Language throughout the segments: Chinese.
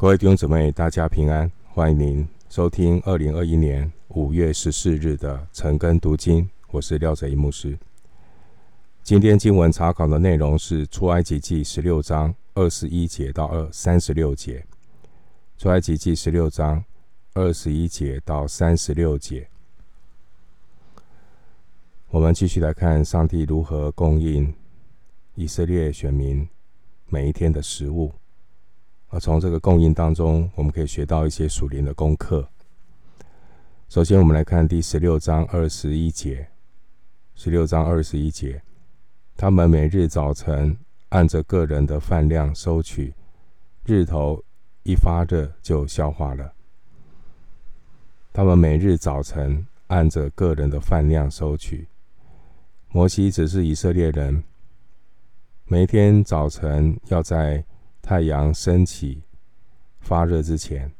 各位弟兄姊妹，大家平安！欢迎您收听二零二一年五月十四日的晨更读经。我是廖哲一牧师。今天经文查考的内容是出埃及记十六章二十一节到二三十六节。出埃及记十六章二十一节到三十六节，我们继续来看上帝如何供应以色列选民每一天的食物。而从这个供应当中，我们可以学到一些属灵的功课。首先，我们来看第十六章二十一节。十六章二十一节，他们每日早晨按着个人的饭量收取，日头一发热就消化了。他们每日早晨按着个人的饭量收取。摩西只是以色列人，每天早晨要在太阳升起、发热之前，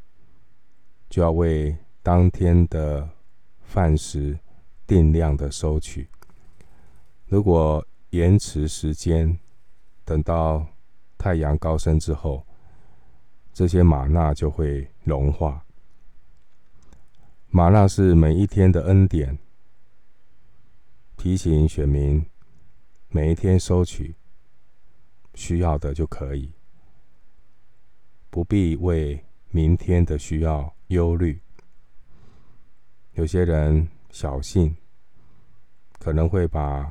就要为当天的饭食定量的收取。如果延迟时间，等到太阳高升之后，这些玛纳就会融化。玛纳是每一天的恩典，提醒选民每一天收取需要的就可以。不必为明天的需要忧虑。有些人小信，可能会把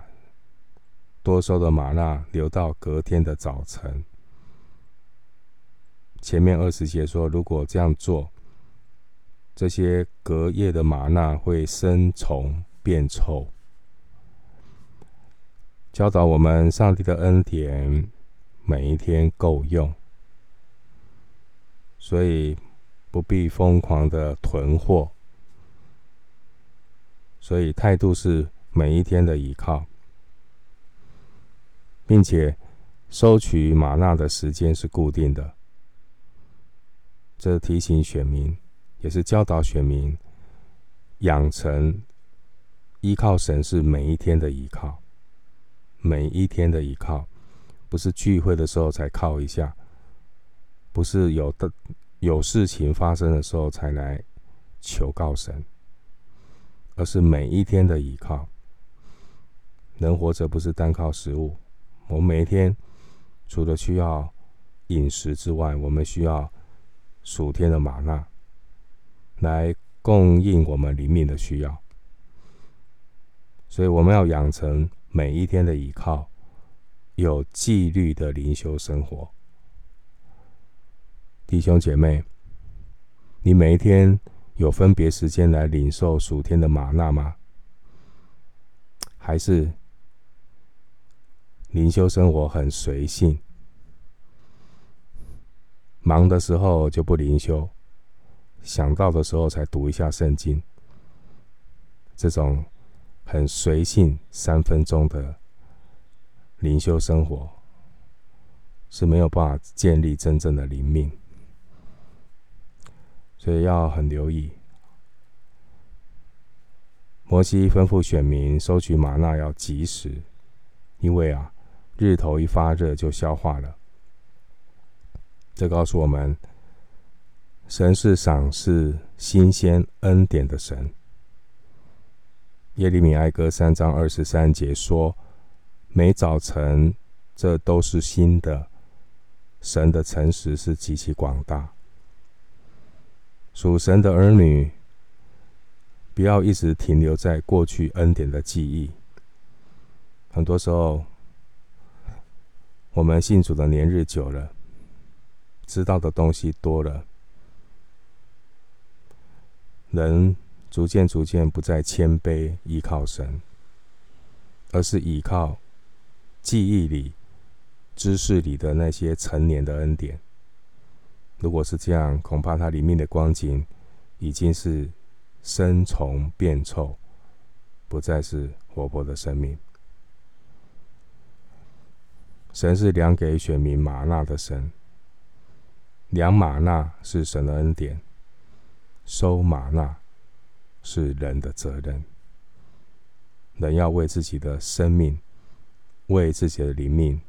多收的玛纳留到隔天的早晨。前面二十节说，如果这样做，这些隔夜的玛纳会生虫变臭。教导我们，上帝的恩典每一天够用。所以不必疯狂的囤货，所以态度是每一天的依靠，并且收取吗哪的时间是固定的。这提醒选民，也是教导选民养成依靠神是每一天的依靠，每一天的依靠，不是聚会的时候才靠一下。不是有的有事情发生的时候才来求告神，而是每一天的依靠。人活着不是单靠食物，我们每一天除了需要饮食之外，我们需要属天的吗哪来供应我们灵命的需要。所以我们要养成每一天的依靠，有纪律的灵修生活。弟兄姐妹，你每一天有分别时间来领受属天的吗哪吗？还是灵修生活很随性，忙的时候就不灵修，想到的时候才读一下圣经？这种很随性三分钟的灵修生活是没有办法建立真正的灵命。所以要很留意。摩西吩咐选民收取玛纳要及时，因为啊，日头一发热就消化了。这告诉我们，神是赏赐新鲜恩典的神。耶利米哀歌三章二十三节说：“每早晨，这都是新的。神的诚实是极其广大。”属神的儿女，不要一直停留在过去恩典的记忆。很多时候，我们信主的年日久了，知道的东西多了，人逐渐逐渐不再谦卑依靠神，而是依靠记忆里、知识里的那些成年的恩典。如果是这样，恐怕他里面的光景已经是生虫变臭，不再是活泼的生命。神是量给选民吗哪的神，量吗哪是神的恩典，收吗哪是人的责任。人要为自己的生命、为自己的灵命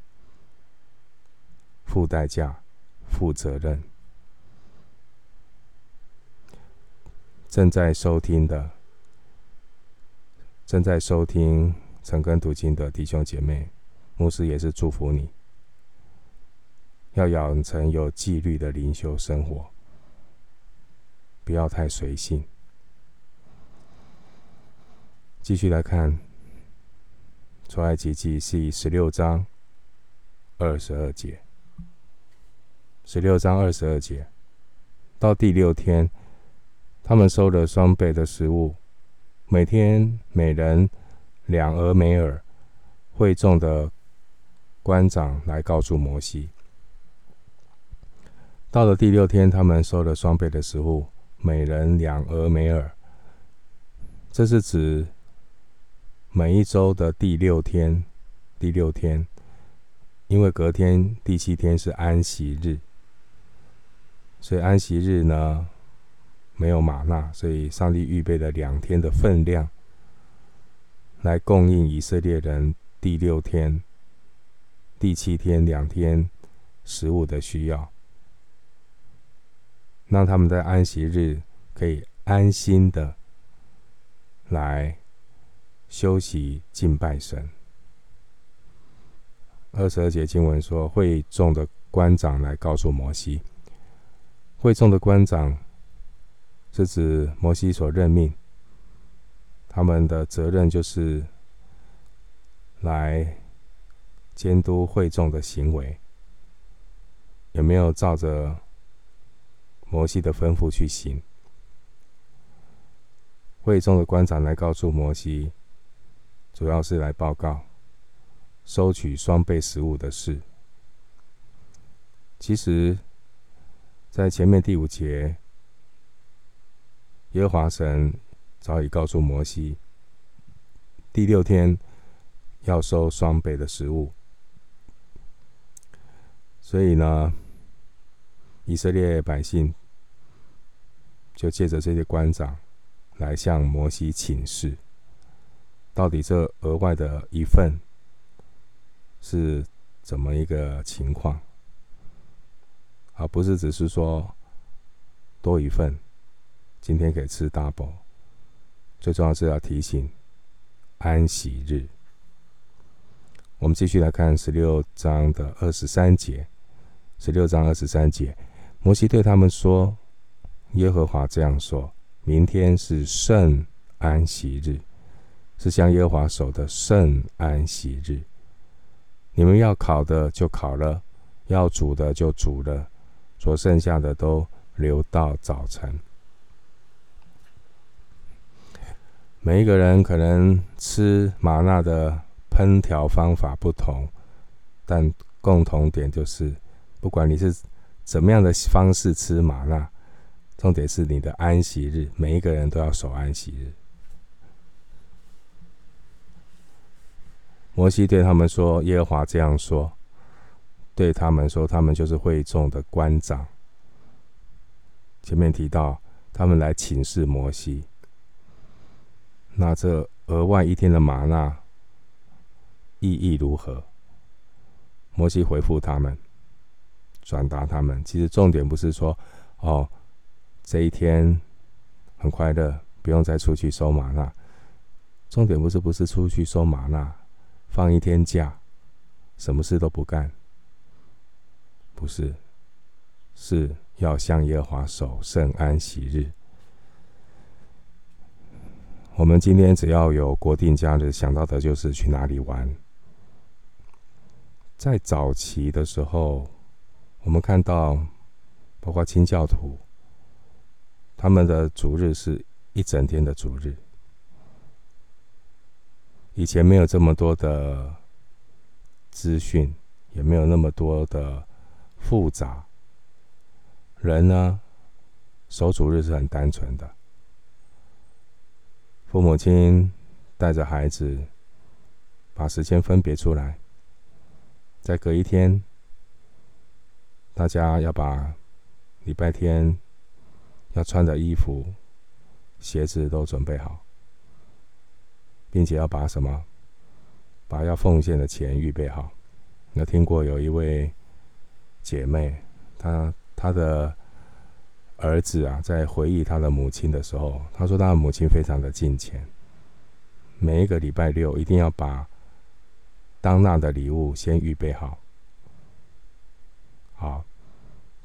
付代价、负责任。正在收听的、正在收听晨更读经的弟兄姐妹，牧师也是祝福你，要养成有纪律的灵修生活，不要太随性。继续来看《出埃及记》第十六章二十二节，十六章二十二节到第六天。他们收了双倍的食物，每天每人两俄梅尔。会众的官长来告诉摩西，到了第六天，他们收了双倍的食物，每人两俄梅尔。这是指每一周的第六天，第六天，因为隔天第七天是安息日，所以安息日呢，没有玛纳，所以上帝预备了两天的分量，来供应以色列人第六天、第七天两天食物的需要，让他们在安息日可以安心的来休息敬拜神。二十二节经文说，会众的官长来告诉摩西，会众的官长。是指摩西所任命，他们的责任就是来监督会众的行为，有没有照着摩西的吩咐去行？会众的官长来告诉摩西，主要是来报告收取双倍食物的事。其实，在前面第五节。耶和华神早已告诉摩西，第六天要收双倍的食物，所以呢，以色列百姓就借着这些官长来向摩西请示，到底这额外的一份是怎么一个情况，而不是只是说多一份。今天可以吃 double，最重要是要提醒安息日。我们继续来看十六章的二十三节。十六章二十三节，摩西对他们说：“耶和华这样说：明天是圣安息日，是向耶和华守的圣安息日。你们要烤的就烤了，要煮的就煮了，所剩下的都留到早晨。”每一个人可能吃玛纳的烹调方法不同，但共同点就是，不管你是怎么样的方式吃玛纳，重点是你的安息日，每一个人都要守安息日。摩西对他们说：“耶和华这样说，对他们说，他们就是会众的官长。”前面提到，他们来请示摩西。那这额外一天的玛纳意义如何？摩西回复他们，转达他们。其实重点不是说，哦，这一天很快乐，不用再出去收玛纳。重点不是不是出去收玛纳，放一天假，什么事都不干。不是，是要向耶和华守圣安息日。我们今天只要有国定假日，想到的就是去哪里玩。在早期的时候，我们看到，包括清教徒，他们的主日是一整天的主日。以前没有这么多的资讯，也没有那么多的复杂，人呢，守主日是很单纯的。父母亲带着孩子，把时间分别出来，再隔一天，大家要把礼拜天要穿的衣服、鞋子都准备好，并且要把什么，把要奉献的钱预备好。那听过有一位姐妹，她她的儿子啊，在回忆他的母亲的时候，他说他的母亲非常的敬虔，每一个礼拜六一定要把当纳的礼物先预备好，好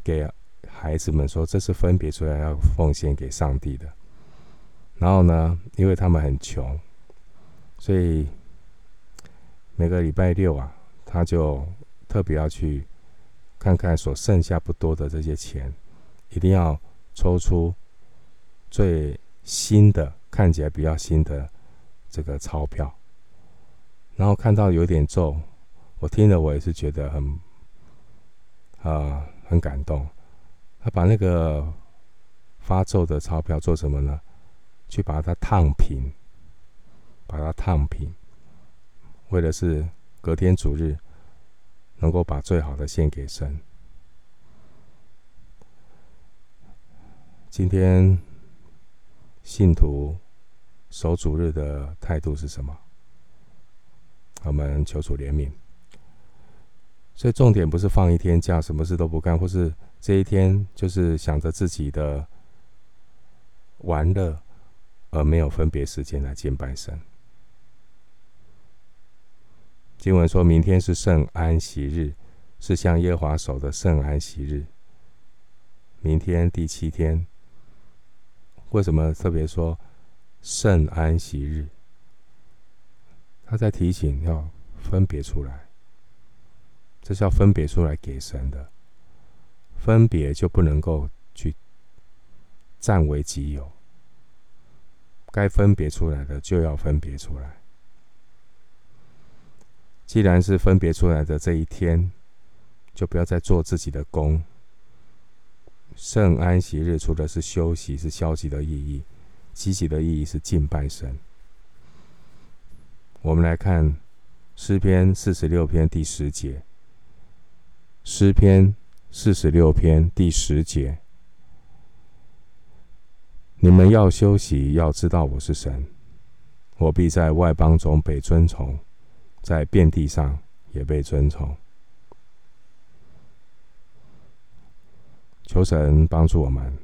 给孩子们说，这是分别出来要奉献给上帝的。然后呢，因为他们很穷，所以每个礼拜六啊，他就特别要去看看所剩下不多的这些钱，一定要抽出最新的，看起来比较新的这个钞票。然后看到有点皱，我听了我也是觉得很啊、很感动。他把那个发皱的钞票做什么呢？去把它烫平，把它烫平，为的是隔天主日能够把最好的献给神。今天信徒守主日的态度是什么？我们求主怜悯，所以重点不是放一天假，什么事都不干，或是这一天就是想着自己的玩乐，而没有分别时间来敬拜神。经文说明天是圣安息日，是向耶华守的圣安息日。明天第七天，为什么特别说圣安息日？他在提醒要分别出来，这是要分别出来给神的，分别就不能够去占为己有，该分别出来的就要分别出来。既然是分别出来的这一天，就不要再做自己的工。圣安息日除了是休息，是消极的意义，积极的意义是敬拜神。我们来看诗篇四十六篇第十节。诗篇四十六篇第十节：你们要休息，要知道我是神，我必在外邦中被尊崇，在遍地上也被尊崇。求神帮助我们，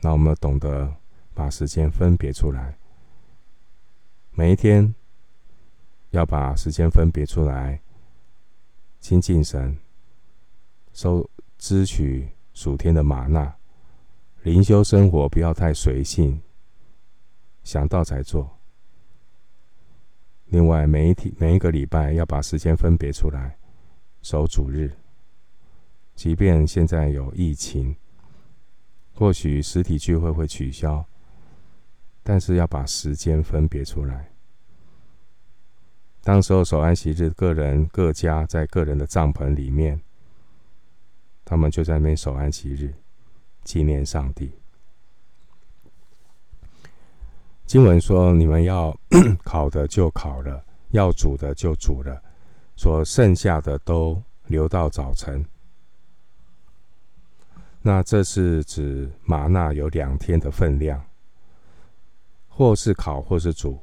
让我们懂得把时间分别出来，每一天。要把时间分别出来，亲近神，收支取属天的吗哪，灵修生活不要太随性，想到才做。另外，每一天每一个礼拜要把时间分别出来，守主日。即便现在有疫情，或许实体聚会会取消，但是要把时间分别出来。当时候守安息日，个人各家在个人的帐篷里面，他们就在那守安息日，纪念上帝。经文说：“你们要 烤的就烤了，要煮的就煮了，所剩下的都留到早晨。”那这是指吗哪有两天的分量，或是烤，或是煮。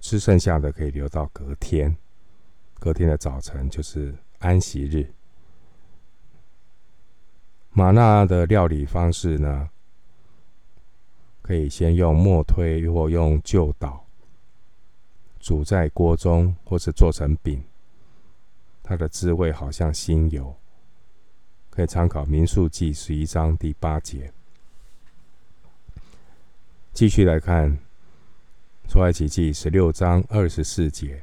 吃剩下的可以留到隔天，隔天的早晨就是安息日。吗哪的料理方式呢，可以先用磨推或用旧捣煮在锅中，或是做成饼。它的滋味好像新油，可以参考《民数记》十一章第八节。继续来看。出埃及记十六章二十四节，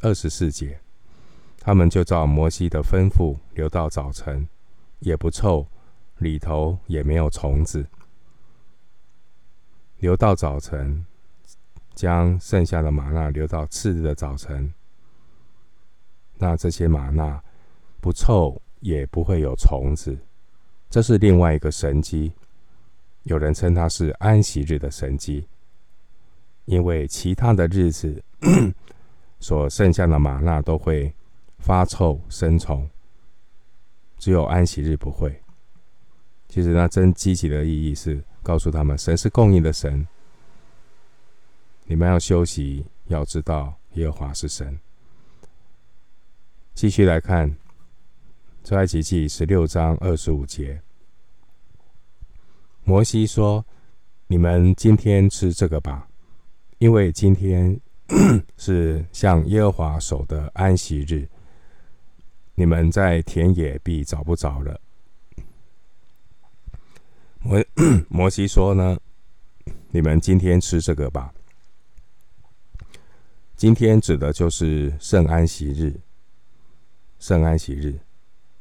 二十四节，他们就照摩西的吩咐留到早晨，也不臭，里头也没有虫子。留到早晨，将剩下的玛纳留到次日的早晨，那这些玛纳不臭，也不会有虫子。这是另外一个神迹，有人称它是安息日的神迹。因为其他的日子 所剩下的玛纳都会发臭生虫，只有安息日不会。其实那真积极的意义是告诉他们，神是供应的神，你们要休息，要知道耶和华是神。继续来看出埃及记十六章二十五节，摩西说：“你们今天吃这个吧，因为今天 是向耶和华守的安息日。你们在田野必找不着了。”摩 摩西说呢：“你们今天吃这个吧。今天指的就是圣安息日。圣安息日，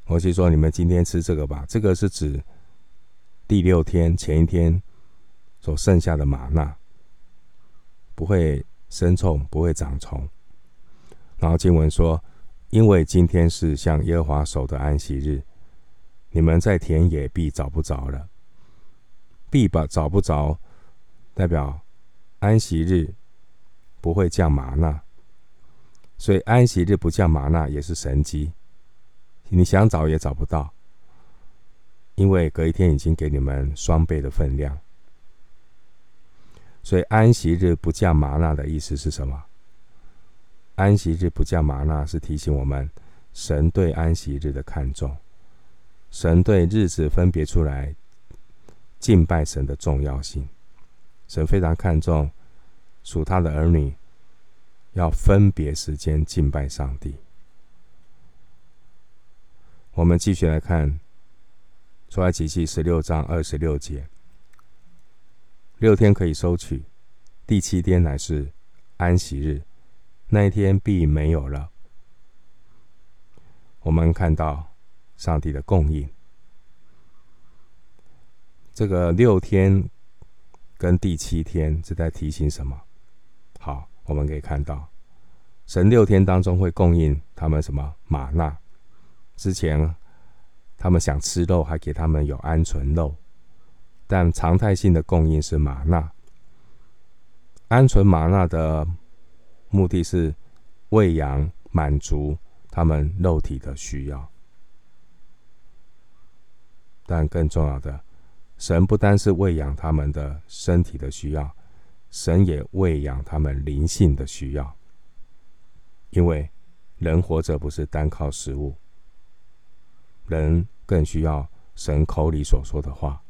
摩西说：你们今天吃这个吧。这个是指。”第六天前一天所剩下的玛纳不会生虫，不会长虫。然后经文说：“因为今天是向耶和华守的安息日，你们在田野必找不着了。必把找不着，代表安息日不会降玛纳，所以安息日不降玛纳也是神迹，你想找也找不到。”因为隔一天已经给你们双倍的分量，所以安息日不降玛纳的意思是什么？安息日不降玛纳是提醒我们，神对安息日的看重，神对日子分别出来敬拜神的重要性，神非常看重属他的儿女要分别时间敬拜上帝。我们继续来看。出埃及记十六章二十六节，六天可以收取，第七天乃是安息日，那一天必没有了。我们看到上帝的供应，这个六天跟第七天是在提醒什么？好，我们可以看到，神六天当中会供应他们什么？马纳之前。他们想吃肉，还给他们有鹌鹑肉，但常态性的供应是玛纳。鹌鹑玛纳的目的是喂养、满足他们肉体的需要，但更重要的，神不单是喂养他们的身体的需要，神也喂养他们灵性的需要，因为人活着不是单靠食物。人更需要神口里所说的话。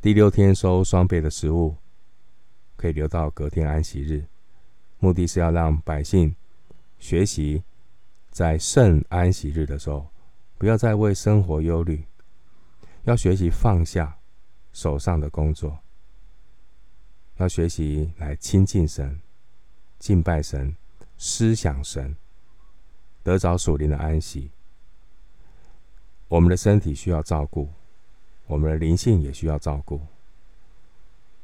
第六天收双倍的食物，可以留到隔天安息日，目的是要让百姓学习，在圣安息日的时候，不要再为生活忧虑，要学习放下手上的工作，要学习来亲近神、敬拜神、思想神，得着属灵的安息。我们的身体需要照顾，我们的灵性也需要照顾。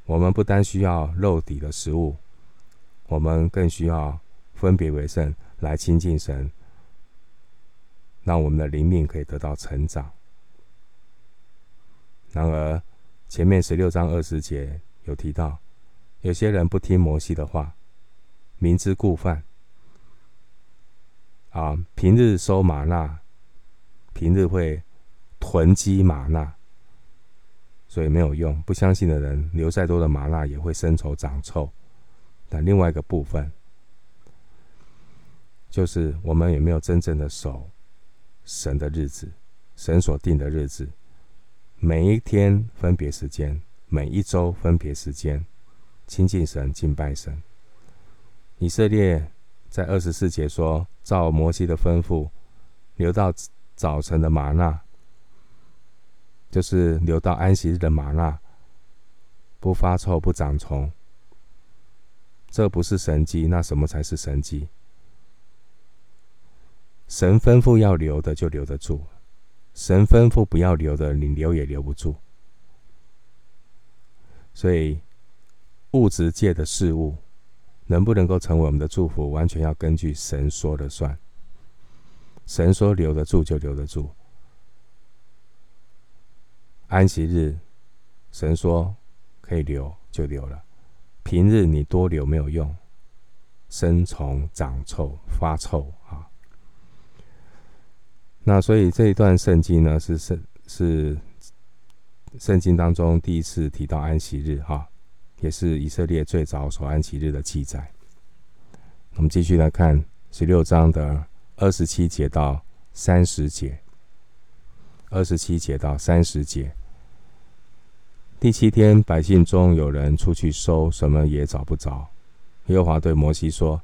我们不单需要肉体的食物，我们更需要分别为圣来亲近神，让我们的灵命可以得到成长。然而，前面十六章二十节有提到，有些人不听摩西的话，明知故犯。啊，平日收玛纳。平日会囤积玛纳，所以没有用。不相信的人留再多的玛纳也会生愁长臭。但另外一个部分，就是我们有没有真正的守神的日子，神所定的日子，每一天分别时间，每一周分别时间，亲近神、敬拜神。以色列在二十四节说：“照摩西的吩咐，留到。”早晨的玛纳，就是留到安息日的玛纳，不发臭不长虫。这不是神迹，那什么才是神迹？神吩咐要留的就留得住，神吩咐不要留的，你留也留不住。所以物质界的事物能不能够成为我们的祝福，完全要根据神说了算。神说留得住就留得住，安息日，神说可以留就留了。平日你多留没有用，生虫长臭发臭啊。那所以这一段圣经呢，是圣是圣经当中第一次提到安息日哈，也是以色列最早守安息日的记载。我们继续来看十六章的。二十七节到三十节，二十七节到三十节，第七天，百姓中有人出去收，什么也找不着。耶和华对摩西说：“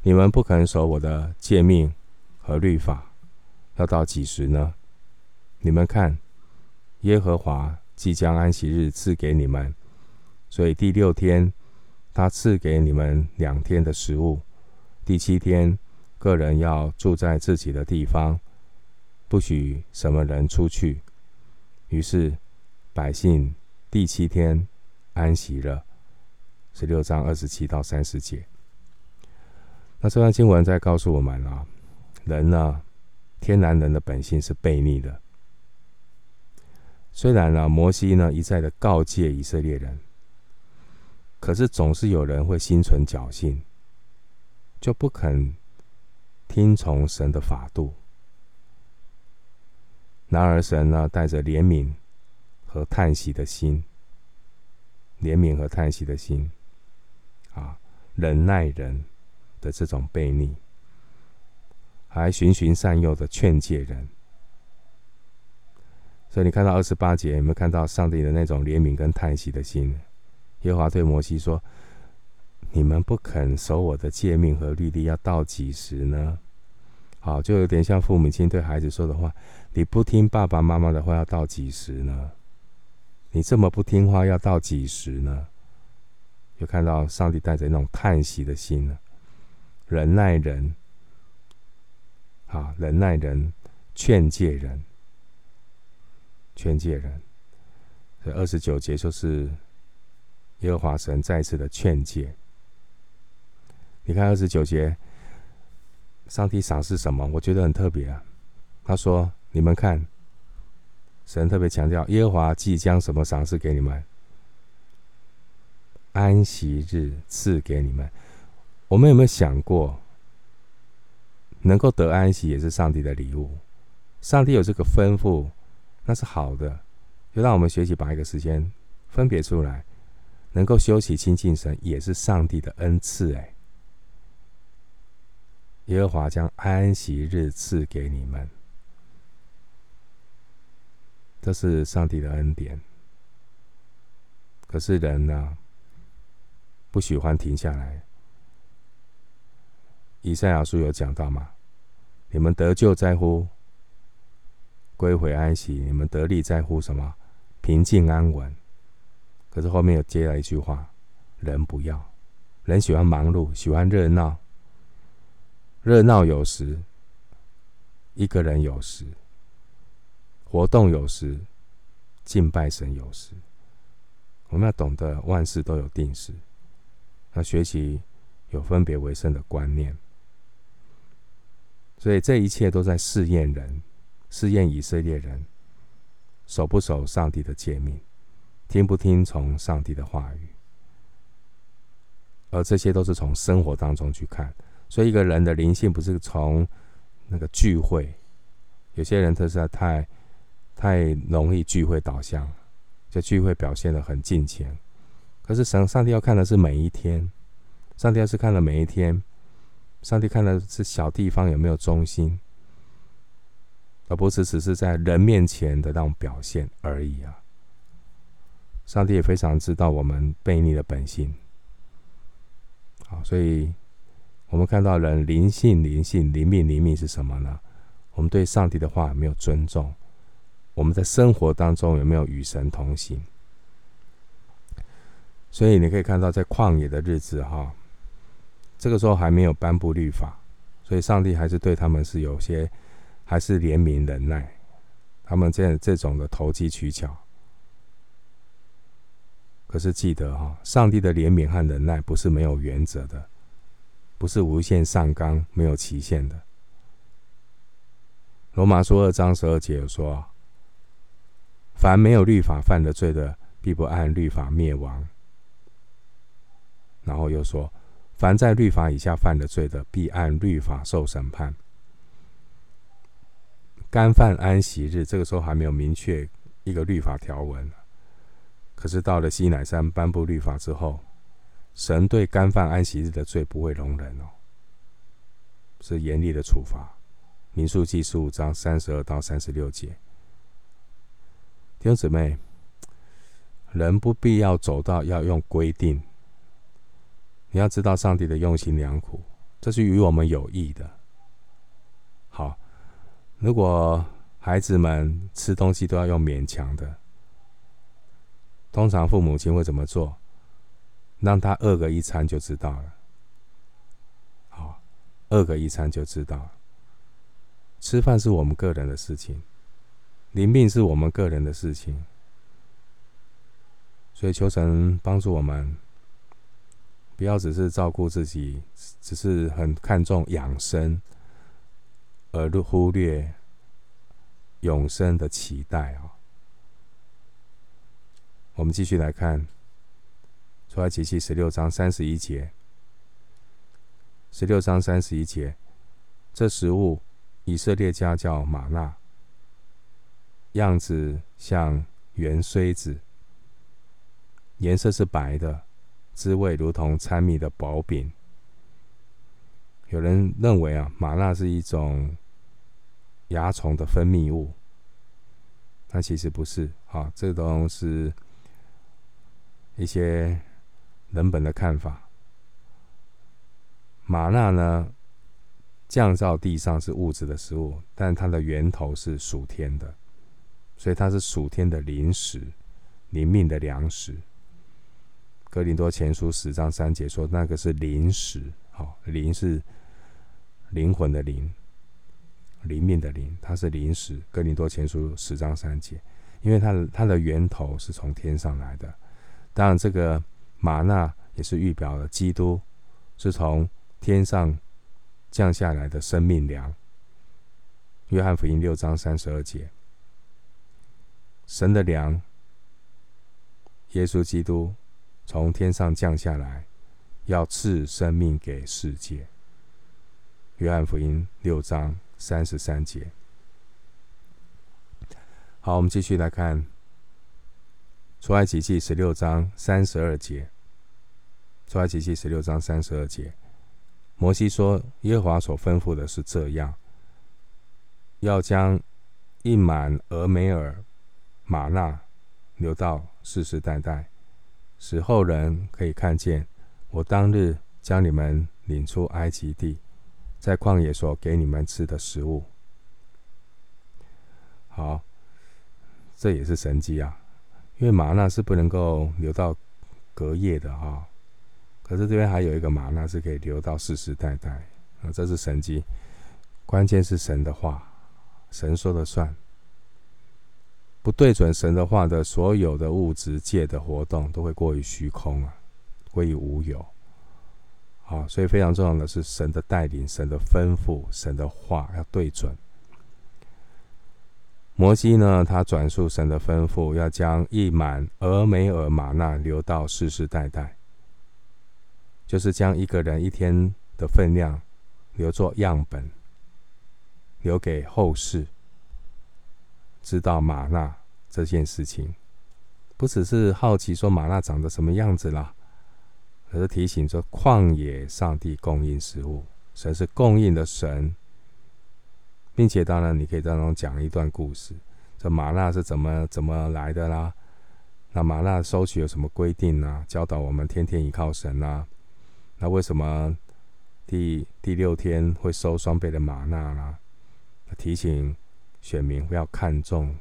你们不肯守我的诫命和律法，要到几时呢？你们看，耶和华即将安息日赐给你们，所以第六天，他赐给你们两天的食物。第七天，个人要住在自己的地方，不许什么人出去。”于是百姓。第七天安息了，十六章二十七到三十节。那这段经文在告诉我们啊，人呢，天然人的本性是悖逆的。虽然呢，摩西呢一再的告诫以色列人，可是总是有人会心存侥幸，就不肯听从神的法度。然而神呢，带着怜悯。和叹息的心，怜悯和叹息的心，啊，忍耐人的这种悖逆，还循循善诱的劝诫人。所以你看到二十八节，有没有看到上帝的那种怜悯跟叹息的心？耶和华对摩西说：“你们不肯守我的诫命和律例，要到几时呢？”好，就有点像父母亲对孩子说的话：“你不听爸爸妈妈的话，要到几时呢？”你这么不听话，要到几时呢？就看到上帝带着那种叹息的心呢，忍耐人，啊，忍耐人，劝诫人，劝诫人。这二十九节就是耶和华神再次的劝诫。你看二十九节，上帝赏赐什么？我觉得很特别啊。他说：“你们看。”神特别强调，耶和华即将什么赏赐给你们？安息日赐给你们。我们有没有想过，能够得安息也是上帝的礼物？上帝有这个吩咐，那是好的。就让我们学习把一个时间分别出来，能够休息亲近神，也是上帝的恩赐。哎，耶和华将安息日赐给你们。这是上帝的恩典，可是人呢，不喜欢停下来。以赛亚书有讲到吗？你们得救在乎归回安息，你们得力在乎什么？平静安稳。可是后面又接了一句话：人不要，人喜欢忙碌，喜欢热闹。热闹有时，一个人有时。活动有时，敬拜神有时。我们要懂得万事都有定时，要学习有分别为圣的观念。所以这一切都在试验人，试验以色列人守不守上帝的诫命，听不听从上帝的话语。而这些都是从生活当中去看。所以一个人的灵性不是从那个聚会，有些人他实在太。太容易聚会导向，就聚会表现得很敬虔，可是神上帝要看的是每一天，上帝要是看了每一天，上帝看的是小地方有没有忠心，而不是只是在人面前的那种表现而已啊。上帝也非常知道我们悖逆的本性，好，所以我们看到人灵性、灵性、灵命、灵命是什么呢？我们对上帝的话有没有尊重？我们在生活当中有没有与神同行？所以你可以看到，在旷野的日子，哈，这个时候还没有颁布律法，所以上帝还是对他们是有些还是怜悯忍耐，他们这这种的投机取巧。可是记得哈，上帝的怜悯和忍耐不是没有原则的，不是无限上纲、没有期限的。罗马书二章十二节有说。凡没有律法犯的罪的，必不按律法灭亡。然后又说，凡在律法以下犯的罪的，必按律法受审判。干犯安息日，这个时候还没有明确一个律法条文。可是到了西乃山颁布律法之后，神对干犯安息日的罪不会容忍哦，是严厉的处罚。民数记十五章三十二到三十六节。弟兄姊妹，人不必要走到要用规定。你要知道上帝的用心良苦，这是与我们有益的。好，如果孩子们吃东西都要用勉强的，通常父母亲会怎么做？让他饿个一餐就知道了。好，饿个一餐就知道了。吃饭是我们个人的事情，临病是我们个人的事情。所以求神帮助我们，不要只是照顾自己，只是很看重养生，而忽略永生的期待啊！我们继续来看出埃及记十六章三十一节，十六章三十一节，这食物以色列家叫玛纳，样子像圆锥子。颜色是白的，滋味如同参米的薄饼。有人认为啊，玛纳是一种蚜虫的分泌物，但其实不是啊，这都是一些人本的看法。吗哪呢，降到地上是物质的食物，但它的源头是属天的，所以它是属天的灵食，灵命的粮食。哥林多前书十章三节说，那个是灵食，好，灵是灵魂的灵，灵命的灵，它是灵食。哥林多前书十章三节，因为它的它的源头是从天上来的。当然，这个玛纳也是预表了基督是从天上降下来的生命粮。约翰福音六章三十二节，神的粮，耶稣基督。从天上降下来，要赐生命给世界。约翰福音六章三十三节。好，我们继续来看出埃及记十六章三十二节。出埃及记十六章三十二节，摩西说：“耶和华所吩咐的是这样，要将一满俄梅尔玛纳留到世世代代。”使后人可以看见我当日将你们领出埃及地，在旷野所给你们吃的食物。好，这也是神迹啊！因为吗哪是不能够留到隔夜的哈、可是这边还有一个玛纳是可以留到世世代代啊，这是神迹。关键是神的话，神说了算。不对准神的话的所有的物质界的活动都会过于虚空啊，归于无有。好，所以非常重要的是神的带领、神的吩咐、神的话要对准。摩西呢，他转述神的吩咐，要将一满俄梅尔玛纳留到世世代代，就是将一个人一天的分量留作样本，留给后世。知道吗哪这件事情，不只是好奇说吗哪长得什么样子啦，而是提醒说旷野上帝供应食物，神是供应的神，并且当然你可以当中讲一段故事，这吗哪是怎么怎么来的啦？那吗哪收取有什么规定呢？教导我们天天依靠神啊？那为什么第第六天会收双倍的吗哪呢？提醒。选民不要看重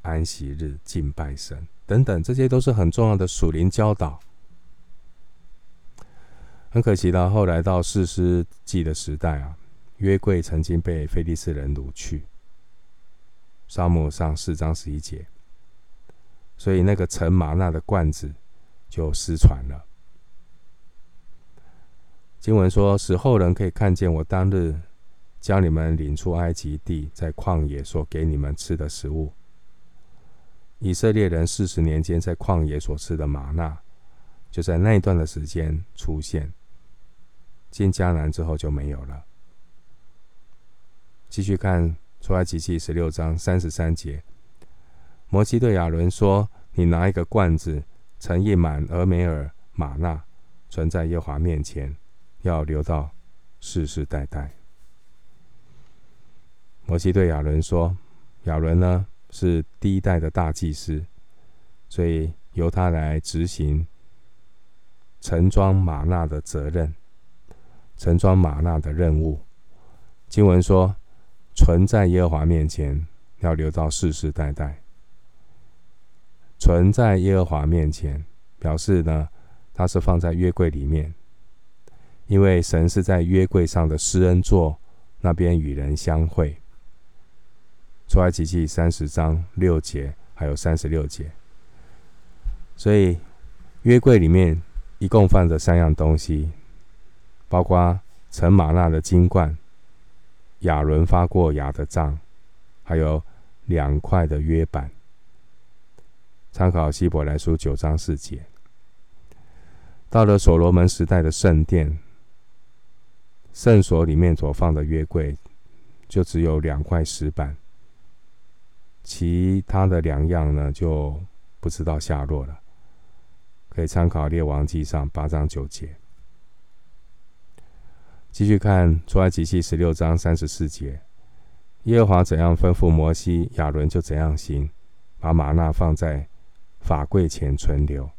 安息日敬拜神等等，这些都是很重要的属灵教导。很可惜到后来到四世纪的时代啊，约柜曾经被菲利斯人掳去。沙漠上四章十一节，所以那个盛玛纳的罐子就失传了。经文说，使后人可以看见我当日。将你们领出埃及地，在旷野所给你们吃的食物。以色列人四十年间在旷野所吃的吗哪，就在那一段的时间出现。进迦南之后就没有了。继续看出埃及记十六章三十三节，摩西对亚伦说：“你拿一个罐子，盛一满俄梅尔吗哪，存在耶和华面前，要留到世世代代。”摩西对亚伦说：“亚伦呢是第一代的大祭司，所以由他来执行盛装玛纳的责任，盛装玛纳的任务。经文说，存在耶和华面前，要留到世世代代。存在耶和华面前，表示呢，它是放在约柜里面，因为神是在约柜上的施恩座那边与人相会。出埃及记三十章六节，还有三十六节。所以约柜里面一共放着三样东西，包括陈玛纳的金冠、亚伦发过芽的杖，还有两块的约板。参考希伯来书九章四节。到了所罗门时代的圣殿，圣所里面所放的约柜，就只有两块石板，其他的两样呢，就不知道下落了。可以参考列王记上八章九节。继续看出埃及记十六章三十四节，耶和华怎样吩咐摩西，亚伦就怎样行，把玛纳放在。法柜前存留，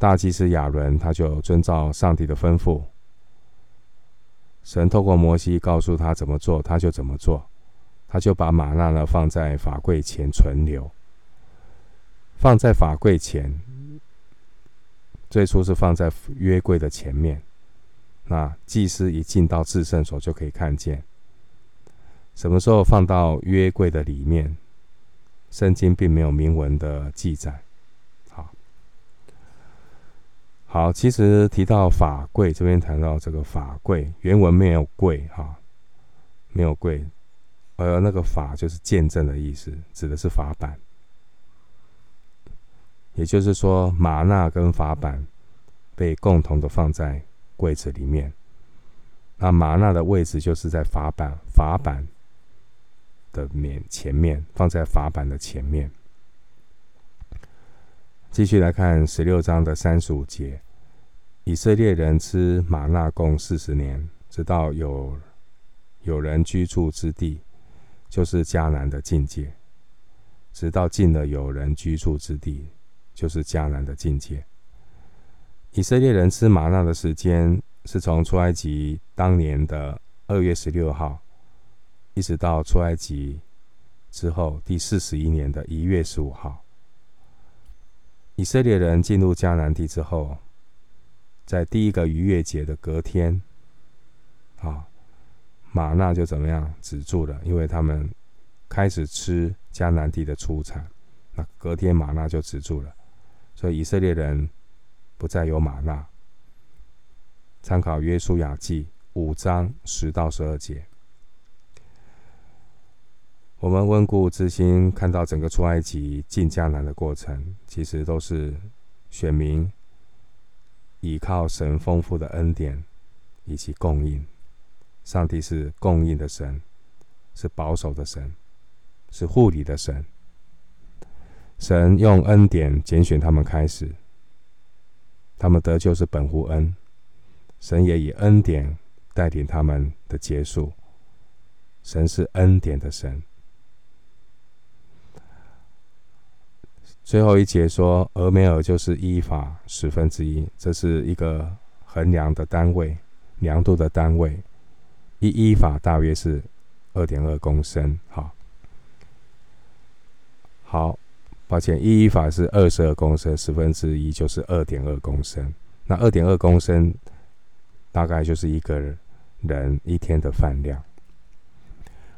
大祭司亚伦他就遵照上帝的吩咐，神透过摩西告诉他怎么做，他就怎么做，他就把玛纳呢放在法柜前存留，放在法柜前，最初是放在约柜的前面，那祭司一进到至圣所就可以看见，什么时候放到约柜的里面？圣经并没有明文的记载。好，好，其实提到法柜，这边谈到这个法柜，原文没有柜哈，没有柜，而那个法就是见证的意思，指的是法版。也就是说，玛纳跟法版被共同的放在柜子里面，那玛纳的位置就是在法版，法版。的面前面放在法版的前面。继续来看十六章的三十五节，以色列人吃玛纳共四十年，直到有有人居住之地，就是迦南的境界。直到进了有人居住之地，就是迦南的境界。以色列人吃玛纳的时间是从出埃及当年的二月十六号。一直到出埃及之后第四十一年的一月十五号，以色列人进入迦南地之后，在第一个逾越节的隔天，啊，玛纳就怎么样止住了，因为他们开始吃迦南地的出产，那隔天玛纳就止住了，所以以色列人不再有玛纳。参考约书亚记五章十到十二节。我们温故知新，看到整个出埃及进迦南的过程，其实都是选民依靠神丰富的恩典以及供应。上帝是供应的神，是保守的神，是护理的神。神用恩典拣选他们开始，他们得救是本乎恩，神也以恩典带领他们的结束。神是恩典的神。最后一节说，俄梅尔就是一法十分之一，这是一个衡量的单位，量度的单位。一伊法大约是二点二公升。好，好，抱歉，一伊法是二十二公升，十分之一就是二点二公升。那二点二公升大概就是一个人一天的饭量。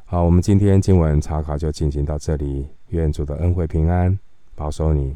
好，我们今天经文查考就进行到这里，愿主的恩惠平安。保守你，